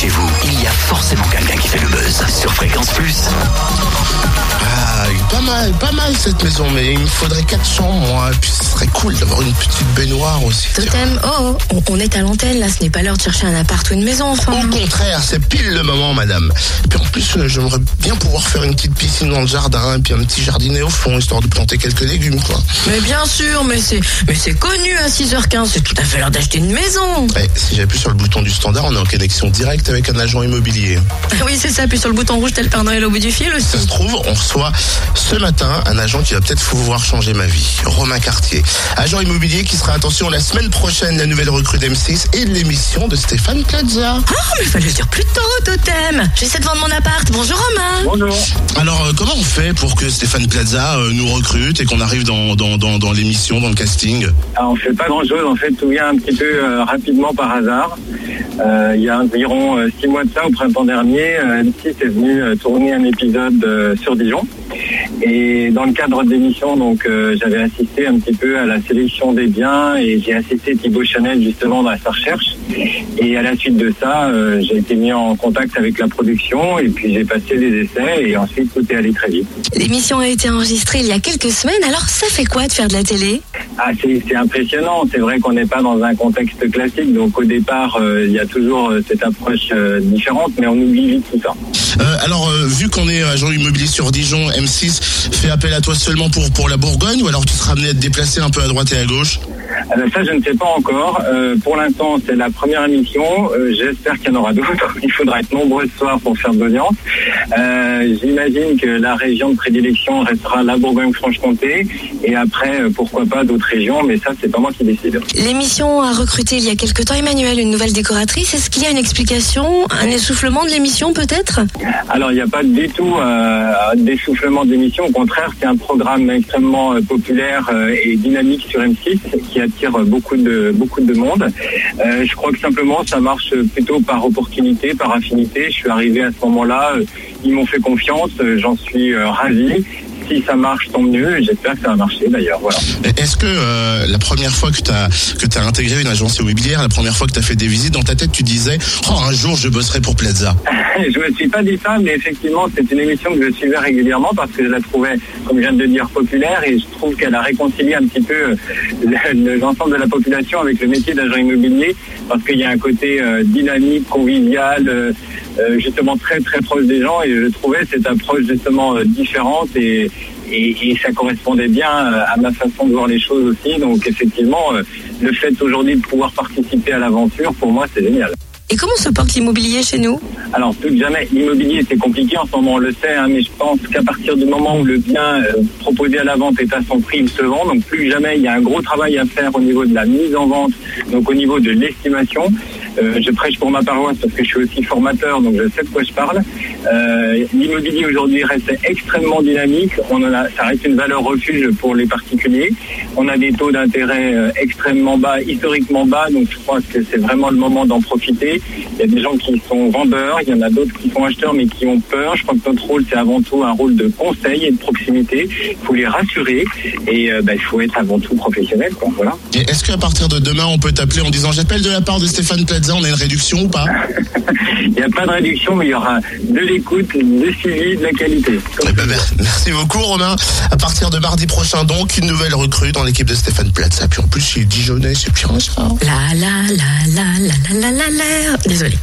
chez vous, il y a forcément quelqu'un. Mal, pas mal cette maison, mais il me faudrait quatre chambres, moi. Et puis ce serait cool d'avoir une petite baignoire aussi. Totem, oh, oh, on, est à l'antenne là, ce n'est pas l'heure de chercher un appart ou une maison enfin. Au contraire, c'est pile le moment, madame. Et puis en plus, euh, j'aimerais bien pouvoir faire une petite piscine dans le jardin, et puis un petit jardinet au fond, histoire de planter quelques légumes, quoi. Mais bien sûr, mais c'est mais c'est connu à 6h15, c'est tout à fait l'heure d'acheter une maison. Eh, si j'appuie sur le bouton du standard, on est en connexion directe avec un agent immobilier. Oui, c'est ça, puis sur le bouton rouge, le Père Noël au bout du fil Ça aussi. se trouve, on reçoit ce matin un agent qui va peut-être pouvoir changer ma vie. Romain Cartier. Agent immobilier qui sera, attention, la semaine prochaine, la nouvelle recrue d'M6 et de l'émission de Stéphane Plaza. Oh, mais fallait le dire plus tôt, Totem. J'essaie de vendre mon appart. Bonjour Romain. Bonjour. Alors, euh, comment on fait pour que Stéphane Plaza euh, nous recrute et qu'on arrive dans, dans, dans, dans l'émission, dans le casting? Alors, on fait pas grand chose, en fait, tout vient un petit peu euh, rapidement par hasard. Euh, il y a environ euh, six mois de ça, au printemps dernier, euh, M6 est venu euh, tourner un épisode euh, sur Dijon. Et dans le cadre de l'émission, donc, euh, j'avais assisté un petit peu à la sélection des biens et j'ai assisté Thibaut Chanel justement dans sa recherche. Et à la suite de ça, euh, j'ai été mis en contact avec la production et puis j'ai passé les essais et ensuite tout est allé très vite. L'émission a été enregistrée il y a quelques semaines, alors ça fait quoi de faire de la télé? Ah, c'est impressionnant. C'est vrai qu'on n'est pas dans un contexte classique. Donc au départ, euh, il y a toujours cette approche différente, mais on oublie vite tout ça. Euh, Alors, euh, vu qu'on est agent immobilier sur Dijon, M6 fait appel à toi seulement pour, pour la Bourgogne ou alors tu seras amené à te déplacer un peu à droite et à gauche? Euh, ça, je ne sais pas encore. Euh, pour l'instant, c'est la première émission. Euh, J'espère qu'il y en aura d'autres. Il faudra être nombreux ce soir pour faire de l'audience. Euh, J'imagine que la région de prédilection restera la Bourgogne-Franche-Comté. Et après, pourquoi pas d'autres régions. Mais ça, c'est pas moi qui décide. L'émission a recruté il y a quelque temps Emmanuel, une nouvelle décoratrice. Est-ce qu'il y a une explication, un essoufflement de l'émission peut-être? Alors, il n'y a pas du tout d'essoufflement d'émission. Au contraire, c'est un programme extrêmement populaire et dynamique sur M6 qui attire beaucoup de beaucoup de monde. Euh, je crois que simplement, ça marche plutôt par opportunité, par affinité. Je suis arrivé à ce moment-là. euh, ils m'ont fait confiance. euh, J'en suis ravi. Si ça marche, tant mieux. J'espère que ça va marcher d'ailleurs. Voilà. Est-ce que euh, la première fois que tu as, que as intégré une agence immobilière, la première fois que tu as fait des visites, dans ta tête, tu disais Oh, un jour, je bosserai pour Plaza je me suis pas dit ça, mais effectivement, c'est une émission que je suivais régulièrement parce que je la trouvais, comme je viens de le dire, populaire et je trouve qu'elle a réconcilié un petit peu euh, le- l'ensemble de la population avec le métier d'agent immobilier parce qu'il y a un côté euh, dynamique, convivial, euh, justement très très proche des gens et je trouvais cette approche justement euh, différente et, et, et ça correspondait bien euh, à ma façon de voir les choses aussi. Donc effectivement, euh, le fait aujourd'hui de pouvoir participer à l'aventure, pour moi, c'est génial. Et comment se porte l'immobilier chez nous? Alors, plus que jamais, l'immobilier, c'est compliqué en ce moment, on le sait, hein, mais je pense qu'à partir du moment où le bien euh, proposé à la vente est à son prix, il se vend. Donc, plus que jamais, il y a un gros travail à faire au niveau de la mise en vente, donc au niveau de l'estimation. Euh, je prêche pour ma paroisse parce que je suis aussi formateur, donc je sais de quoi je parle. Euh, l'immobilier aujourd'hui reste extrêmement dynamique. On a, ça reste une valeur refuge pour les particuliers. On a des taux d'intérêt euh, extrêmement bas, historiquement bas, donc je crois que c'est vraiment le moment d'en profiter. Il y a des gens qui sont vendeurs, il y en a d'autres qui sont acheteurs mais qui ont peur. Je crois que notre rôle, c'est avant tout un rôle de conseil et de proximité. Il faut les rassurer et bah, il faut être avant tout professionnel. Voilà. Est-ce qu'à partir de demain, on peut t'appeler en disant J'appelle de la part de Stéphane Plaza, on a une réduction ou pas Il n'y a pas de réduction, mais il y aura de l'écoute, du suivi, de la qualité. Eh ben, mer- Merci beaucoup, Romain. À partir de mardi prochain, donc, une nouvelle recrue dans l'équipe de Stéphane Plaza. Puis en plus, il est Dijonais, c'est bien ça. La la la la la la la la la. Désolé.